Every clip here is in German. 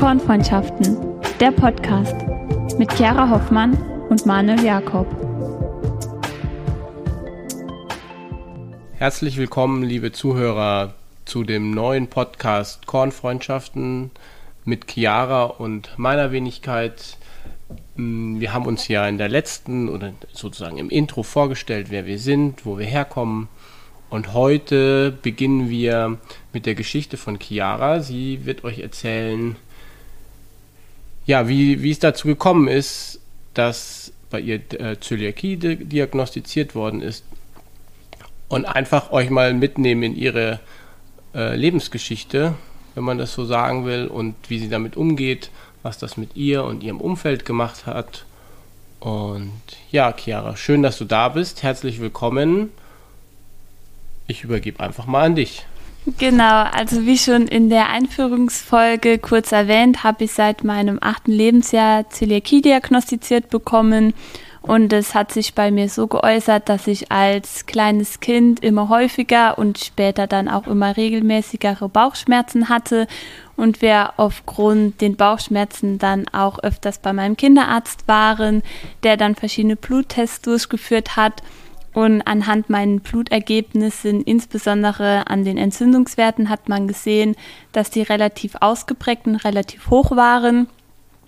Kornfreundschaften, der Podcast mit Chiara Hoffmann und Manuel Jakob. Herzlich willkommen, liebe Zuhörer, zu dem neuen Podcast Kornfreundschaften mit Chiara und meiner Wenigkeit. Mm, wir haben uns ja in der letzten oder sozusagen im Intro vorgestellt, wer wir sind, wo wir herkommen. Und heute beginnen wir mit der Geschichte von Chiara. Sie wird euch erzählen, ja, wie, wie es dazu gekommen ist, dass bei ihr äh, Zöliakie diagnostiziert worden ist. Und einfach euch mal mitnehmen in ihre äh, Lebensgeschichte, wenn man das so sagen will, und wie sie damit umgeht, was das mit ihr und ihrem Umfeld gemacht hat. Und ja, Chiara, schön, dass du da bist. Herzlich willkommen. Ich übergebe einfach mal an dich. Genau, also wie schon in der Einführungsfolge kurz erwähnt, habe ich seit meinem achten Lebensjahr Zöliakie diagnostiziert bekommen. Und es hat sich bei mir so geäußert, dass ich als kleines Kind immer häufiger und später dann auch immer regelmäßigere Bauchschmerzen hatte und wir aufgrund den Bauchschmerzen dann auch öfters bei meinem Kinderarzt waren, der dann verschiedene Bluttests durchgeführt hat und anhand meinen Blutergebnissen, insbesondere an den Entzündungswerten, hat man gesehen, dass die relativ ausgeprägt und relativ hoch waren.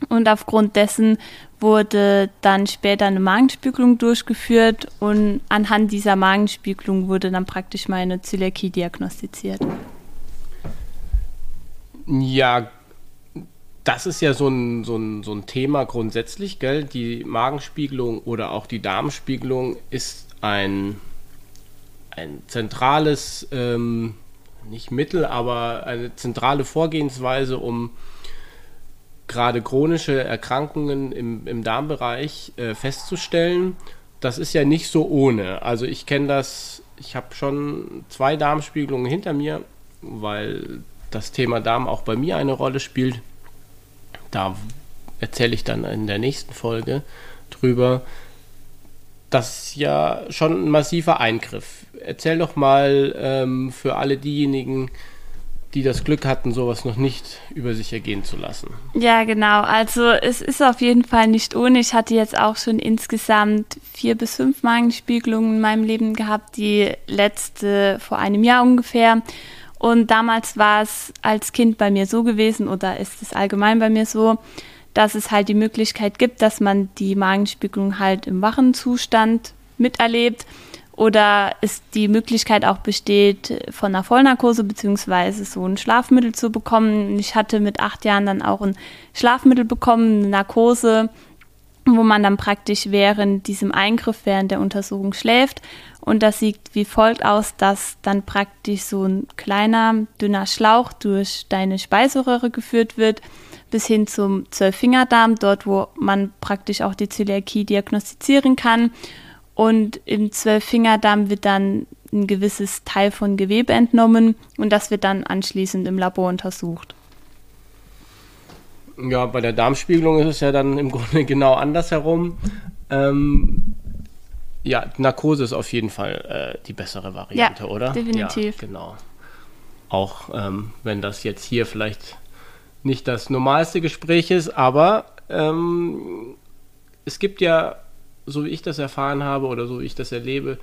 Und aufgrund dessen wurde dann später eine Magenspiegelung durchgeführt und anhand dieser Magenspiegelung wurde dann praktisch meine Zöliakie diagnostiziert. Ja, das ist ja so ein, so ein, so ein Thema grundsätzlich, gell? Die Magenspiegelung oder auch die Darmspiegelung ist ein, ein zentrales, ähm, nicht Mittel, aber eine zentrale Vorgehensweise, um gerade chronische Erkrankungen im, im Darmbereich äh, festzustellen. Das ist ja nicht so ohne. Also ich kenne das, ich habe schon zwei Darmspiegelungen hinter mir, weil das Thema Darm auch bei mir eine Rolle spielt. Da erzähle ich dann in der nächsten Folge drüber das ist ja schon ein massiver Eingriff. Erzähl doch mal ähm, für alle diejenigen, die das Glück hatten, sowas noch nicht über sich ergehen zu lassen. Ja, genau. Also es ist auf jeden Fall nicht ohne. Ich hatte jetzt auch schon insgesamt vier bis fünf Magenspiegelungen in meinem Leben gehabt, die letzte vor einem Jahr ungefähr. Und damals war es als Kind bei mir so gewesen oder ist es allgemein bei mir so, dass es halt die Möglichkeit gibt, dass man die Magenspiegelung halt im wachen Zustand miterlebt oder es die Möglichkeit auch besteht, von einer Vollnarkose beziehungsweise so ein Schlafmittel zu bekommen. Ich hatte mit acht Jahren dann auch ein Schlafmittel bekommen, eine Narkose, wo man dann praktisch während diesem Eingriff, während der Untersuchung schläft. Und das sieht wie folgt aus, dass dann praktisch so ein kleiner, dünner Schlauch durch deine Speiseröhre geführt wird bis hin zum Zwölffingerdarm, dort wo man praktisch auch die Zöliakie diagnostizieren kann. Und im Zwölffingerdarm wird dann ein gewisses Teil von Gewebe entnommen und das wird dann anschließend im Labor untersucht. Ja, bei der Darmspiegelung ist es ja dann im Grunde genau andersherum. Ähm, ja, Narkose ist auf jeden Fall äh, die bessere Variante, ja, oder? Definitiv. Ja, genau. Auch ähm, wenn das jetzt hier vielleicht nicht das normalste Gespräch ist, aber ähm, es gibt ja, so wie ich das erfahren habe oder so wie ich das erlebe,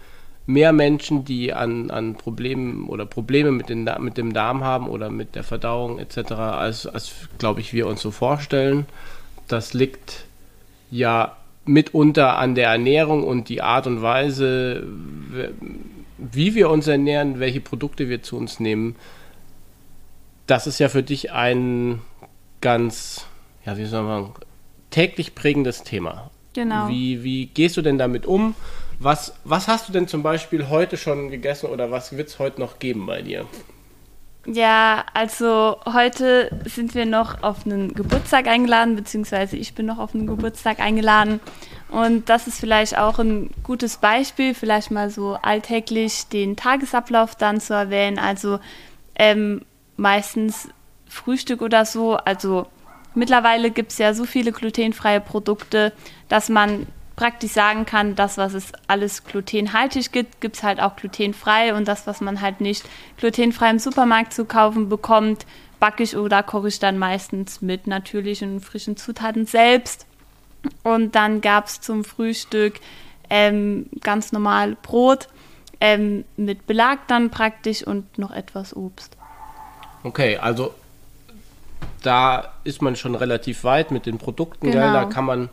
mehr Menschen, die an, an Problemen oder Probleme mit, den, mit dem Darm haben oder mit der Verdauung etc., als, als glaube ich, wir uns so vorstellen. Das liegt ja mitunter an der Ernährung und die Art und Weise, wie wir uns ernähren, welche Produkte wir zu uns nehmen. Das ist ja für dich ein ganz, ja, wie soll man sagen, täglich prägendes Thema. Genau. Wie, wie gehst du denn damit um? Was, was hast du denn zum Beispiel heute schon gegessen oder was wird es heute noch geben bei dir? Ja, also heute sind wir noch auf einen Geburtstag eingeladen, beziehungsweise ich bin noch auf einen Geburtstag eingeladen. Und das ist vielleicht auch ein gutes Beispiel, vielleicht mal so alltäglich den Tagesablauf dann zu erwähnen. Also ähm, meistens Frühstück oder so. Also mittlerweile gibt es ja so viele glutenfreie Produkte, dass man praktisch sagen kann, das, was es alles glutenhaltig gibt, gibt es halt auch glutenfrei und das, was man halt nicht glutenfrei im Supermarkt zu kaufen bekommt, backe ich oder koche ich dann meistens mit natürlichen frischen Zutaten selbst. Und dann gab es zum Frühstück ähm, ganz normal Brot ähm, mit Belag dann praktisch und noch etwas Obst. Okay, also da ist man schon relativ weit mit den Produkten, genau. gell? Da kann man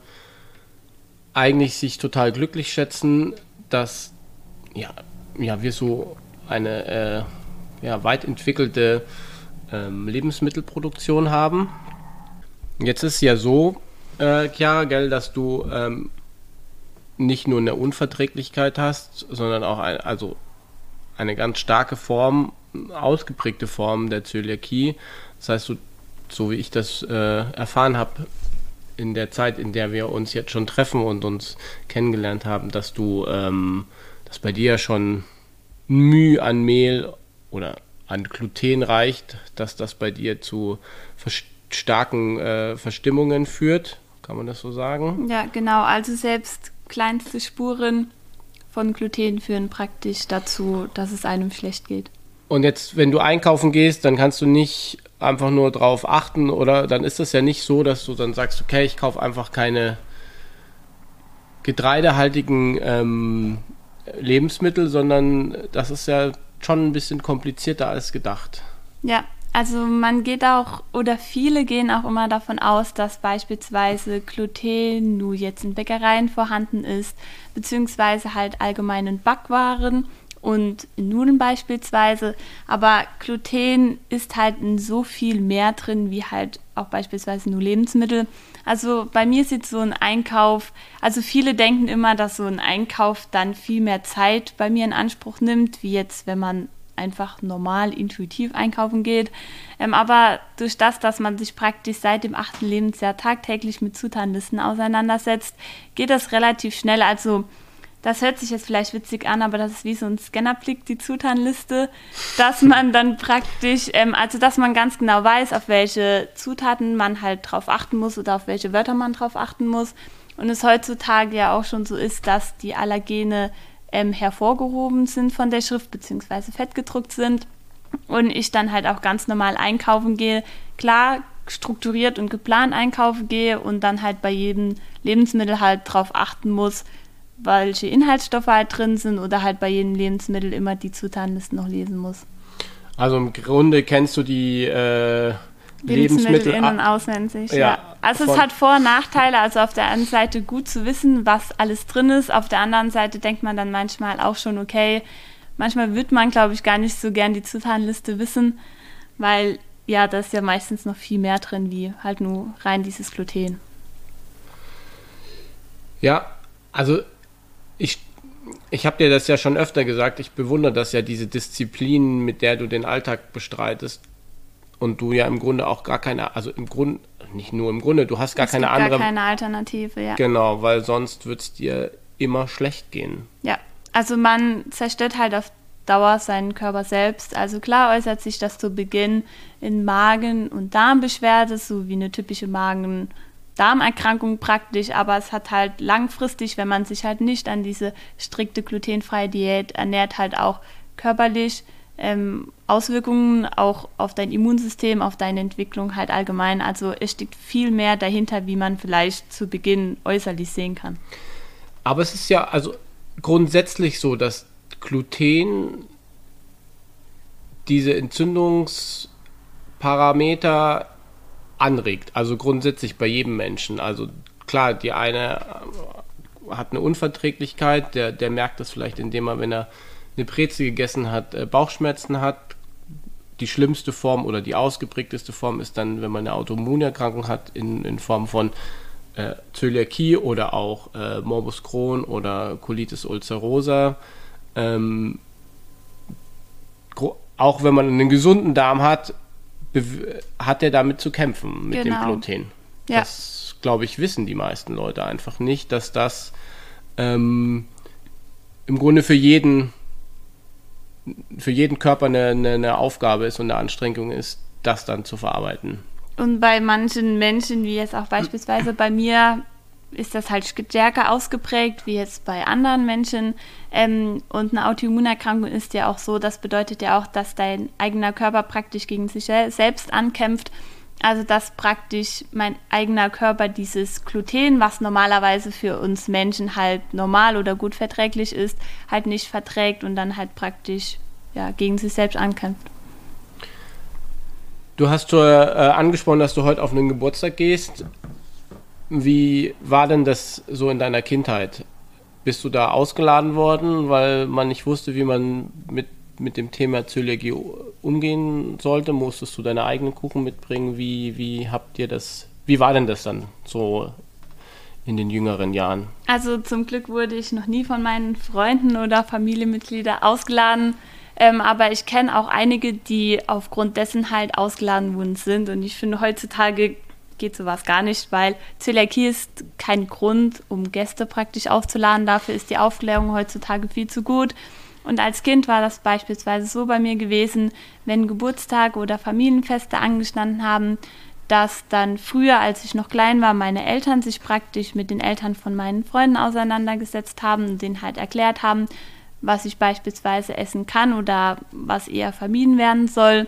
eigentlich sich total glücklich schätzen, dass ja, ja wir so eine äh, ja, weit entwickelte ähm, Lebensmittelproduktion haben. Jetzt ist es ja so, äh, Chiara, gell, dass du ähm, nicht nur eine Unverträglichkeit hast, sondern auch ein, also eine ganz starke Form, ausgeprägte Form der Zöliakie. Das heißt, du, so wie ich das äh, erfahren habe, in der Zeit, in der wir uns jetzt schon treffen und uns kennengelernt haben, dass du, ähm, dass bei dir schon Mühe an Mehl oder an Gluten reicht, dass das bei dir zu starken äh, Verstimmungen führt. Kann man das so sagen? Ja, genau. Also selbst kleinste Spuren von Gluten führen praktisch dazu, dass es einem schlecht geht. Und jetzt, wenn du einkaufen gehst, dann kannst du nicht einfach nur drauf achten oder dann ist das ja nicht so, dass du dann sagst, okay, ich kaufe einfach keine getreidehaltigen ähm, Lebensmittel, sondern das ist ja schon ein bisschen komplizierter als gedacht. Ja, also man geht auch, oder viele gehen auch immer davon aus, dass beispielsweise Gluten nur jetzt in Bäckereien vorhanden ist, beziehungsweise halt allgemeinen Backwaren und Nudeln beispielsweise. Aber Gluten ist halt in so viel mehr drin, wie halt auch beispielsweise nur Lebensmittel. Also bei mir sieht so ein Einkauf, also viele denken immer, dass so ein Einkauf dann viel mehr Zeit bei mir in Anspruch nimmt, wie jetzt, wenn man einfach normal intuitiv einkaufen geht. Ähm, aber durch das, dass man sich praktisch seit dem achten Lebensjahr tagtäglich mit Zutatenlisten auseinandersetzt, geht das relativ schnell. Also das hört sich jetzt vielleicht witzig an, aber das ist wie so ein Scannerblick, die Zutatenliste, dass man dann praktisch, ähm, also dass man ganz genau weiß, auf welche Zutaten man halt drauf achten muss oder auf welche Wörter man drauf achten muss. Und es heutzutage ja auch schon so ist, dass die Allergene ähm, hervorgehoben sind von der Schrift beziehungsweise fettgedruckt sind und ich dann halt auch ganz normal einkaufen gehe. Klar, strukturiert und geplant einkaufen gehe und dann halt bei jedem Lebensmittel halt drauf achten muss, welche Inhaltsstoffe halt drin sind oder halt bei jedem Lebensmittel immer die Zutatenlisten noch lesen muss. Also im Grunde kennst du die äh, Lebensmittel, Lebensmittel in- und auswendig. Ja. ja. Also es hat Vor- und Nachteile. Also auf der einen Seite gut zu wissen, was alles drin ist. Auf der anderen Seite denkt man dann manchmal auch schon, okay, manchmal wird man, glaube ich, gar nicht so gern die Zutatenliste wissen, weil ja, da ist ja meistens noch viel mehr drin, wie halt nur rein dieses Gluten. Ja, also ich, ich habe dir das ja schon öfter gesagt, ich bewundere das ja, diese Disziplin, mit der du den Alltag bestreitest und du ja im Grunde auch gar keine, also im Grunde, nicht nur im Grunde, du hast gar es keine andere. Gar keine Alternative, ja. Genau, weil sonst wird es dir immer schlecht gehen. Ja, also man zerstört halt auf Dauer seinen Körper selbst. Also klar äußert sich das zu Beginn in Magen- und Darmbeschwerde, so wie eine typische Magen- Darmerkrankung praktisch, aber es hat halt langfristig, wenn man sich halt nicht an diese strikte glutenfreie Diät ernährt, halt auch körperlich ähm, Auswirkungen auch auf dein Immunsystem, auf deine Entwicklung halt allgemein. Also es steckt viel mehr dahinter, wie man vielleicht zu Beginn äußerlich sehen kann. Aber es ist ja also grundsätzlich so, dass Gluten diese Entzündungsparameter anregt. Also grundsätzlich bei jedem Menschen. Also klar, die eine hat eine Unverträglichkeit, der, der merkt das vielleicht, indem er, wenn er eine Breze gegessen hat, äh, Bauchschmerzen hat. Die schlimmste Form oder die ausgeprägteste Form ist dann, wenn man eine Autoimmunerkrankung hat in, in Form von äh, Zöliakie oder auch äh, Morbus Crohn oder Colitis ulcerosa. Ähm, auch wenn man einen gesunden Darm hat, hat er damit zu kämpfen mit genau. dem Gluten. Ja. Das, glaube ich, wissen die meisten Leute einfach nicht, dass das ähm, im Grunde für jeden für jeden Körper eine, eine, eine Aufgabe ist und eine Anstrengung ist, das dann zu verarbeiten. Und bei manchen Menschen, wie jetzt auch beispielsweise bei mir, ist das halt stärker ausgeprägt wie jetzt bei anderen Menschen. Ähm, und eine Autoimmunerkrankung ist ja auch so, das bedeutet ja auch, dass dein eigener Körper praktisch gegen sich selbst ankämpft. Also dass praktisch mein eigener Körper dieses Gluten, was normalerweise für uns Menschen halt normal oder gut verträglich ist, halt nicht verträgt und dann halt praktisch ja, gegen sich selbst ankämpft. Du hast schon äh, angesprochen, dass du heute auf einen Geburtstag gehst. Wie war denn das so in deiner Kindheit? Bist du da ausgeladen worden, weil man nicht wusste, wie man mit, mit dem Thema Zöliakie umgehen sollte? Musstest du deine eigenen Kuchen mitbringen? Wie, wie habt ihr das, wie war denn das dann so in den jüngeren Jahren? Also zum Glück wurde ich noch nie von meinen Freunden oder Familienmitgliedern ausgeladen. Ähm, aber ich kenne auch einige, die aufgrund dessen halt ausgeladen worden sind. Und ich finde, heutzutage geht sowas gar nicht, weil Zöliakie ist kein Grund, um Gäste praktisch aufzuladen. Dafür ist die Aufklärung heutzutage viel zu gut. Und als Kind war das beispielsweise so bei mir gewesen, wenn Geburtstage oder Familienfeste angestanden haben, dass dann früher, als ich noch klein war, meine Eltern sich praktisch mit den Eltern von meinen Freunden auseinandergesetzt haben und denen halt erklärt haben, was ich beispielsweise essen kann oder was eher vermieden werden soll.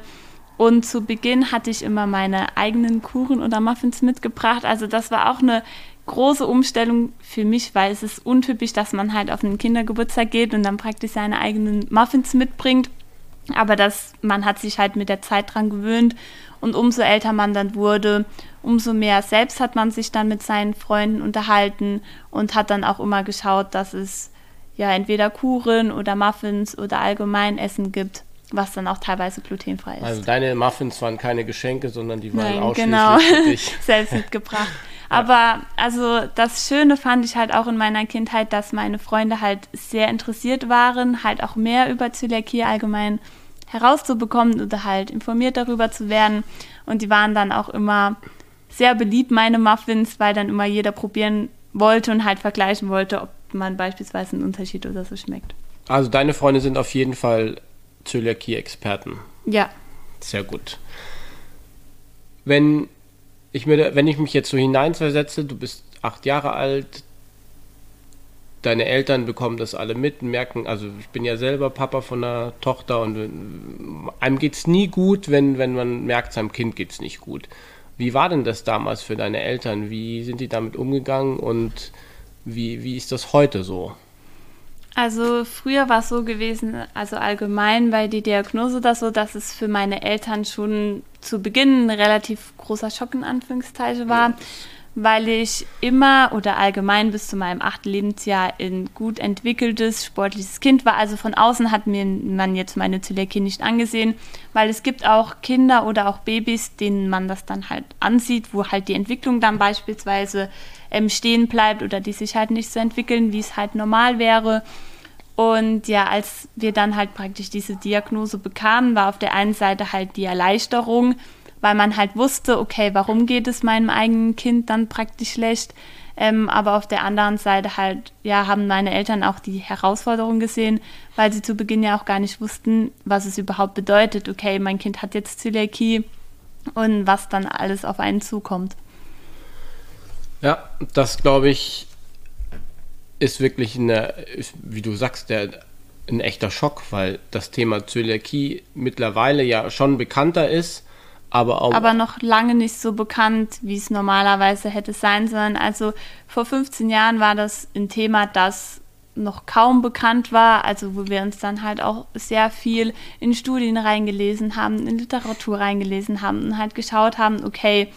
Und zu Beginn hatte ich immer meine eigenen Kuchen oder Muffins mitgebracht. Also das war auch eine große Umstellung für mich, weil es ist untypisch, dass man halt auf einen Kindergeburtstag geht und dann praktisch seine eigenen Muffins mitbringt. Aber das, man hat sich halt mit der Zeit dran gewöhnt und umso älter man dann wurde, umso mehr selbst hat man sich dann mit seinen Freunden unterhalten und hat dann auch immer geschaut, dass es ja entweder Kuchen oder Muffins oder allgemein Essen gibt was dann auch teilweise glutenfrei ist. Also deine Muffins waren keine Geschenke, sondern die waren Nein, ausschließlich genau. für dich. selbst mitgebracht. Aber also das Schöne fand ich halt auch in meiner Kindheit, dass meine Freunde halt sehr interessiert waren, halt auch mehr über Zöliakie allgemein herauszubekommen oder halt informiert darüber zu werden. Und die waren dann auch immer sehr beliebt, meine Muffins, weil dann immer jeder probieren wollte und halt vergleichen wollte, ob man beispielsweise einen Unterschied oder so schmeckt. Also deine Freunde sind auf jeden Fall Zöliakie-Experten. Ja. Sehr gut. Wenn ich, mir, wenn ich mich jetzt so hineinversetze, du bist acht Jahre alt, deine Eltern bekommen das alle mit und merken, also ich bin ja selber Papa von einer Tochter und äh, einem geht es nie gut, wenn, wenn man merkt, seinem Kind geht es nicht gut. Wie war denn das damals für deine Eltern? Wie sind die damit umgegangen und wie, wie ist das heute so? Also früher war es so gewesen, also allgemein bei die Diagnose das so, dass es für meine Eltern schon zu Beginn ein relativ großer Schock in Anführungszeichen war, weil ich immer oder allgemein bis zu meinem achten Lebensjahr ein gut entwickeltes, sportliches Kind war. Also von außen hat mir man jetzt meine Zöliakie nicht angesehen, weil es gibt auch Kinder oder auch Babys, denen man das dann halt ansieht, wo halt die Entwicklung dann beispielsweise ähm, stehen bleibt oder die sich halt nicht so entwickeln, wie es halt normal wäre. Und ja, als wir dann halt praktisch diese Diagnose bekamen, war auf der einen Seite halt die Erleichterung, weil man halt wusste, okay, warum geht es meinem eigenen Kind dann praktisch schlecht? Ähm, aber auf der anderen Seite halt, ja, haben meine Eltern auch die Herausforderung gesehen, weil sie zu Beginn ja auch gar nicht wussten, was es überhaupt bedeutet. Okay, mein Kind hat jetzt Zöliakie und was dann alles auf einen zukommt. Ja, das glaube ich ist wirklich eine, wie du sagst, der, ein echter Schock, weil das Thema Zöliakie mittlerweile ja schon bekannter ist, aber auch. Aber noch lange nicht so bekannt, wie es normalerweise hätte sein sollen. Also vor 15 Jahren war das ein Thema, das noch kaum bekannt war, also wo wir uns dann halt auch sehr viel in Studien reingelesen haben, in Literatur reingelesen haben und halt geschaut haben, okay,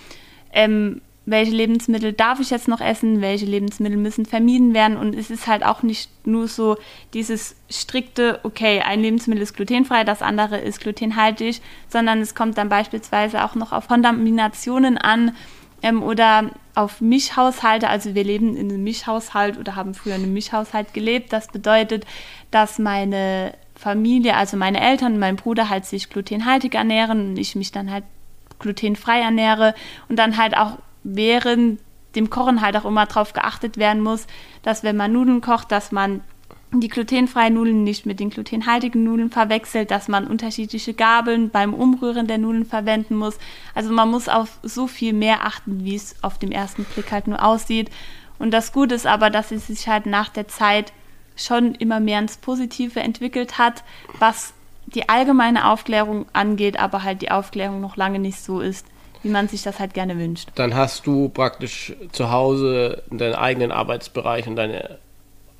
ähm, welche Lebensmittel darf ich jetzt noch essen, welche Lebensmittel müssen vermieden werden. Und es ist halt auch nicht nur so dieses strikte, okay, ein Lebensmittel ist glutenfrei, das andere ist glutenhaltig, sondern es kommt dann beispielsweise auch noch auf Kontaminationen an ähm, oder auf Mischhaushalte. Also wir leben in einem Mischhaushalt oder haben früher in einem Mischhaushalt gelebt. Das bedeutet, dass meine Familie, also meine Eltern und mein Bruder halt sich glutenhaltig ernähren und ich mich dann halt glutenfrei ernähre und dann halt auch während dem Kochen halt auch immer darauf geachtet werden muss, dass wenn man Nudeln kocht, dass man die glutenfreien Nudeln nicht mit den glutenhaltigen Nudeln verwechselt, dass man unterschiedliche Gabeln beim Umrühren der Nudeln verwenden muss. Also man muss auf so viel mehr achten, wie es auf dem ersten Blick halt nur aussieht. Und das Gute ist aber, dass es sich halt nach der Zeit schon immer mehr ins Positive entwickelt hat, was die allgemeine Aufklärung angeht, aber halt die Aufklärung noch lange nicht so ist, wie man sich das halt gerne wünscht. Dann hast du praktisch zu Hause deinen eigenen Arbeitsbereich und deine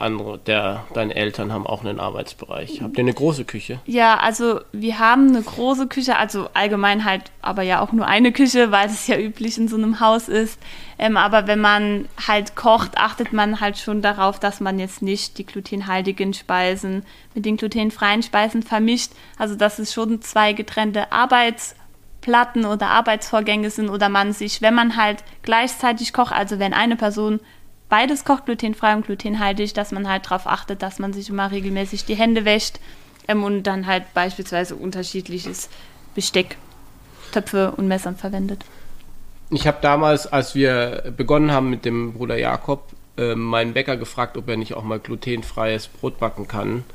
andere, der, deine Eltern haben auch einen Arbeitsbereich. Habt ihr eine große Küche? Ja, also wir haben eine große Küche, also allgemein halt, aber ja auch nur eine Küche, weil es ja üblich in so einem Haus ist. Ähm, aber wenn man halt kocht, achtet man halt schon darauf, dass man jetzt nicht die glutenhaltigen Speisen mit den glutenfreien Speisen vermischt. Also dass es schon zwei getrennte Arbeitsplatten oder Arbeitsvorgänge sind oder man sich, wenn man halt gleichzeitig kocht, also wenn eine Person beides kocht, glutenfrei und glutenhaltig, dass man halt darauf achtet, dass man sich immer regelmäßig die Hände wäscht ähm, und dann halt beispielsweise unterschiedliches Besteck, Töpfe und Messern verwendet. Ich habe damals, als wir begonnen haben mit dem Bruder Jakob, äh, meinen Bäcker gefragt, ob er nicht auch mal glutenfreies Brot backen kann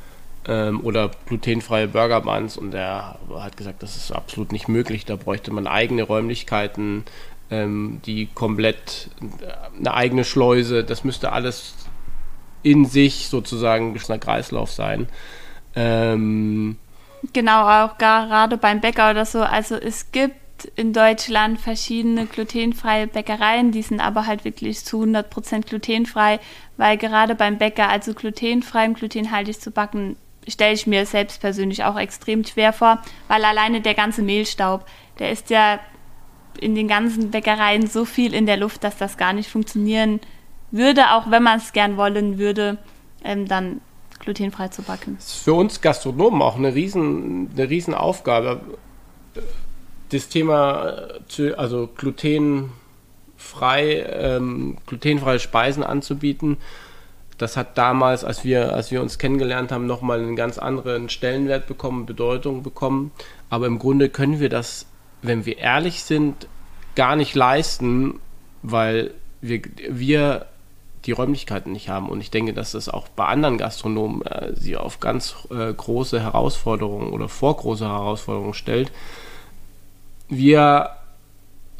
ähm, oder glutenfreie Burger Buns und er hat gesagt, das ist absolut nicht möglich. Da bräuchte man eigene Räumlichkeiten, ähm, die komplett eine eigene Schleuse, das müsste alles in sich sozusagen ein Kreislauf sein. Ähm, genau, auch gerade beim Bäcker oder so. Also es gibt in Deutschland verschiedene glutenfreie Bäckereien, die sind aber halt wirklich zu 100% glutenfrei, weil gerade beim Bäcker, also glutenfrei und glutenhaltig zu backen, stelle ich mir selbst persönlich auch extrem schwer vor, weil alleine der ganze Mehlstaub, der ist ja in den ganzen Bäckereien so viel in der Luft, dass das gar nicht funktionieren würde, auch wenn man es gern wollen würde, ähm, dann glutenfrei zu backen. Das ist für uns Gastronomen auch eine riesen, eine riesen Aufgabe. Das Thema, äh, also glutenfrei, ähm, glutenfreie Speisen anzubieten, das hat damals, als wir, als wir uns kennengelernt haben, nochmal einen ganz anderen Stellenwert bekommen, Bedeutung bekommen. Aber im Grunde können wir das wenn wir ehrlich sind, gar nicht leisten, weil wir, wir die Räumlichkeiten nicht haben. Und ich denke, dass das auch bei anderen Gastronomen äh, sie auf ganz äh, große Herausforderungen oder vor große Herausforderungen stellt. Wir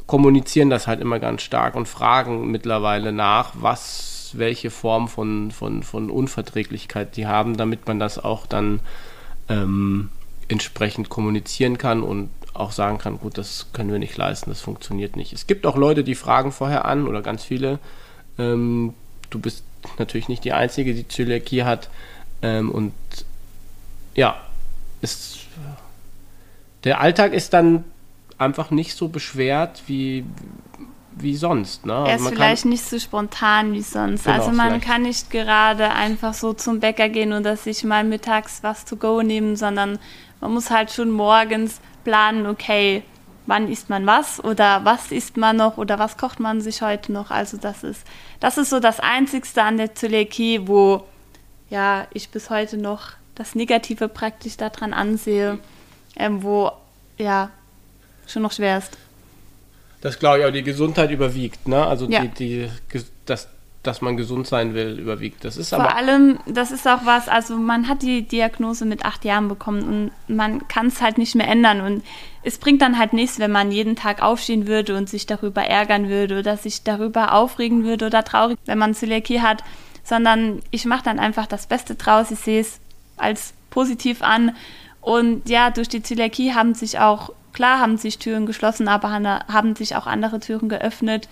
kommunizieren das halt immer ganz stark und fragen mittlerweile nach, was, welche Form von, von, von Unverträglichkeit die haben, damit man das auch dann ähm, entsprechend kommunizieren kann und auch sagen kann, gut, das können wir nicht leisten, das funktioniert nicht. Es gibt auch Leute, die fragen vorher an oder ganz viele. Ähm, du bist natürlich nicht die Einzige, die Zöliakie hat. Ähm, und ja, ist, der Alltag ist dann einfach nicht so beschwert wie, wie sonst. Ne? Er ist vielleicht kann, nicht so spontan wie sonst. Genau, also man vielleicht. kann nicht gerade einfach so zum Bäcker gehen und dass sich mal mittags was to go nehmen, sondern man muss halt schon morgens planen, okay, wann isst man was oder was isst man noch oder was kocht man sich heute noch. Also das ist, das ist so das Einzigste an der Zöliakie, wo ja, ich bis heute noch das Negative praktisch daran ansehe, ähm, wo ja schon noch schwer ist. Das glaube ich auch, die Gesundheit überwiegt, ne? Also ja. die, die, das, dass man gesund sein will, überwiegt. Das ist Vor aber allem, das ist auch was, also man hat die Diagnose mit acht Jahren bekommen und man kann es halt nicht mehr ändern. Und es bringt dann halt nichts, wenn man jeden Tag aufstehen würde und sich darüber ärgern würde oder sich darüber aufregen würde oder traurig, wenn man Zöliakie hat, sondern ich mache dann einfach das Beste draus. Ich sehe es als positiv an. Und ja, durch die Zöliakie haben sich auch, klar haben sich Türen geschlossen, aber haben sich auch andere Türen geöffnet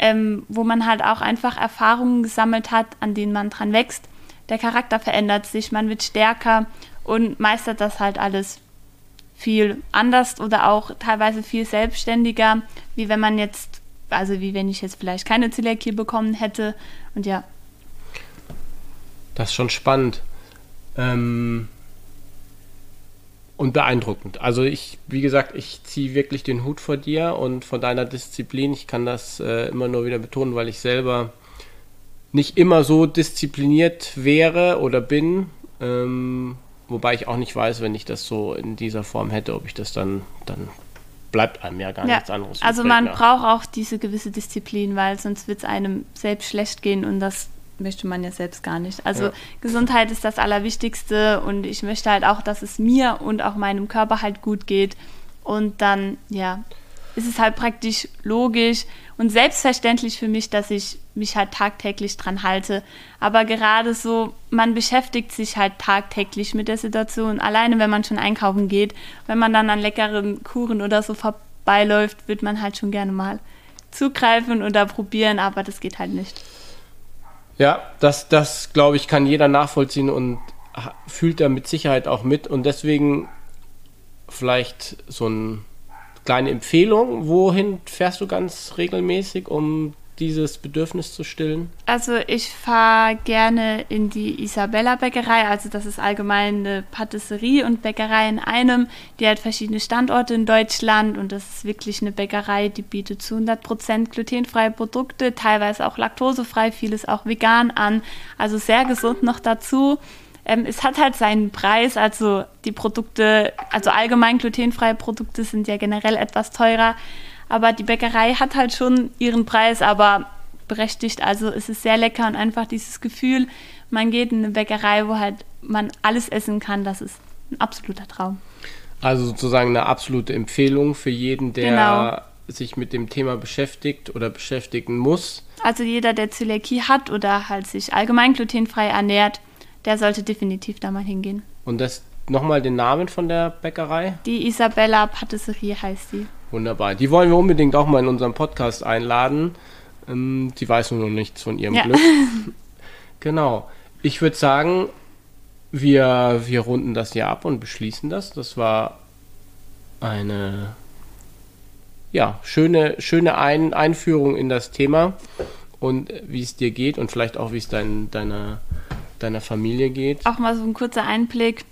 ähm, wo man halt auch einfach Erfahrungen gesammelt hat, an denen man dran wächst. Der Charakter verändert sich, man wird stärker und meistert das halt alles viel anders oder auch teilweise viel selbstständiger, wie wenn man jetzt, also wie wenn ich jetzt vielleicht keine Zöliakie bekommen hätte. Und ja. Das ist schon spannend. Ähm, und beeindruckend. Also ich, wie gesagt, ich ziehe wirklich den Hut vor dir und von deiner Disziplin. Ich kann das äh, immer nur wieder betonen, weil ich selber nicht immer so diszipliniert wäre oder bin. Ähm, wobei ich auch nicht weiß, wenn ich das so in dieser Form hätte, ob ich das dann, dann bleibt einem ja gar ja, nichts anderes. Also man nach. braucht auch diese gewisse Disziplin, weil sonst wird es einem selbst schlecht gehen und das möchte man ja selbst gar nicht. Also ja. Gesundheit ist das Allerwichtigste und ich möchte halt auch, dass es mir und auch meinem Körper halt gut geht. Und dann, ja. ist es halt praktisch logisch und selbstverständlich für mich, dass ich mich halt tagtäglich dran halte. Aber gerade so, man beschäftigt sich halt tagtäglich mit der Situation. Alleine, wenn man schon einkaufen geht, wenn man dann an leckeren Kuchen oder so vorbeiläuft, wird man halt schon gerne mal zugreifen oder probieren, aber das geht halt nicht. Ja, das, das glaube ich, kann jeder nachvollziehen und fühlt er mit Sicherheit auch mit. Und deswegen vielleicht so eine kleine Empfehlung. Wohin fährst du ganz regelmäßig, um dieses Bedürfnis zu stillen? Also ich fahre gerne in die Isabella Bäckerei, also das ist allgemein eine Patisserie und Bäckerei in einem. Die hat verschiedene Standorte in Deutschland und das ist wirklich eine Bäckerei, die bietet zu 100% glutenfreie Produkte, teilweise auch laktosefrei, vieles auch vegan an, also sehr gesund noch dazu. Ähm, es hat halt seinen Preis, also die Produkte, also allgemein glutenfreie Produkte sind ja generell etwas teurer. Aber die Bäckerei hat halt schon ihren Preis, aber berechtigt. Also es ist sehr lecker und einfach dieses Gefühl, man geht in eine Bäckerei, wo halt man alles essen kann, das ist ein absoluter Traum. Also sozusagen eine absolute Empfehlung für jeden, der genau. sich mit dem Thema beschäftigt oder beschäftigen muss. Also jeder, der Zöliakie hat oder halt sich allgemein glutenfrei ernährt, der sollte definitiv da mal hingehen. Und das nochmal den Namen von der Bäckerei? Die Isabella Patisserie heißt sie. Wunderbar. Die wollen wir unbedingt auch mal in unserem Podcast einladen. Ähm, die weiß nur noch nichts von ihrem ja. Glück. genau. Ich würde sagen, wir, wir runden das hier ab und beschließen das. Das war eine ja, schöne, schöne Ein Einführung in das Thema und wie es dir geht und vielleicht auch, wie es dein, deiner, deiner Familie geht. Auch mal so ein kurzer Einblick,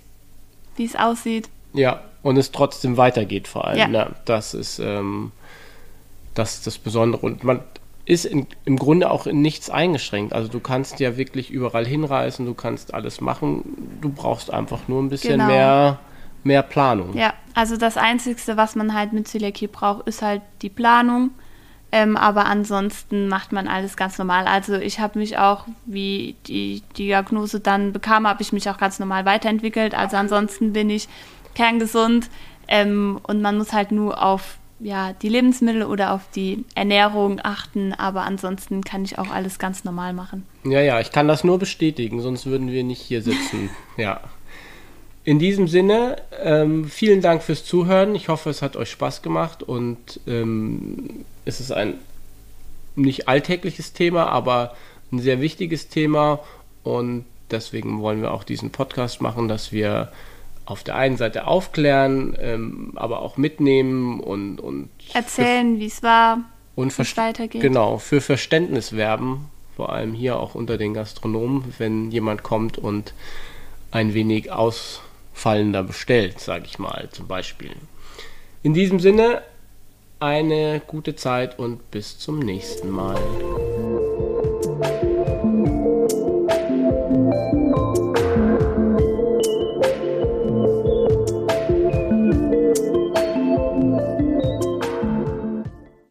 wie es aussieht. Ja, und es trotzdem weitergeht vor allem. Ja. Ne? Das ist ähm, das, ist das Besondere. Und man ist in, im Grunde auch in nichts eingeschränkt. Also du kannst ja wirklich überall hinreisen, du kannst alles machen. Du brauchst einfach nur ein bisschen genau. mehr, mehr Planung. Ja, also das Einzige, was man halt mit Zöliakie braucht, ist halt die Planung. Ähm, aber ansonsten macht man alles ganz normal. Also ich habe mich auch, wie die Diagnose dann bekam, habe ich mich auch ganz normal weiterentwickelt. Also ansonsten bin ich kerngesund ähm, und man muss halt nur auf ja, die Lebensmittel oder auf die Ernährung achten, aber ansonsten kann ich auch alles ganz normal machen. Ja, ja, ich kann das nur bestätigen, sonst würden wir nicht hier sitzen. ja. In diesem Sinne, ähm, vielen Dank fürs Zuhören. Ich hoffe, es hat euch Spaß gemacht und ähm, es ist ein nicht alltägliches Thema, aber ein sehr wichtiges Thema und deswegen wollen wir auch diesen Podcast machen, dass wir auf der einen Seite aufklären, ähm, aber auch mitnehmen und, und erzählen, wie es war und wie es weitergeht. Genau, für Verständnis werben, vor allem hier auch unter den Gastronomen, wenn jemand kommt und ein wenig ausfallender bestellt, sage ich mal zum Beispiel. In diesem Sinne eine gute Zeit und bis zum nächsten Mal.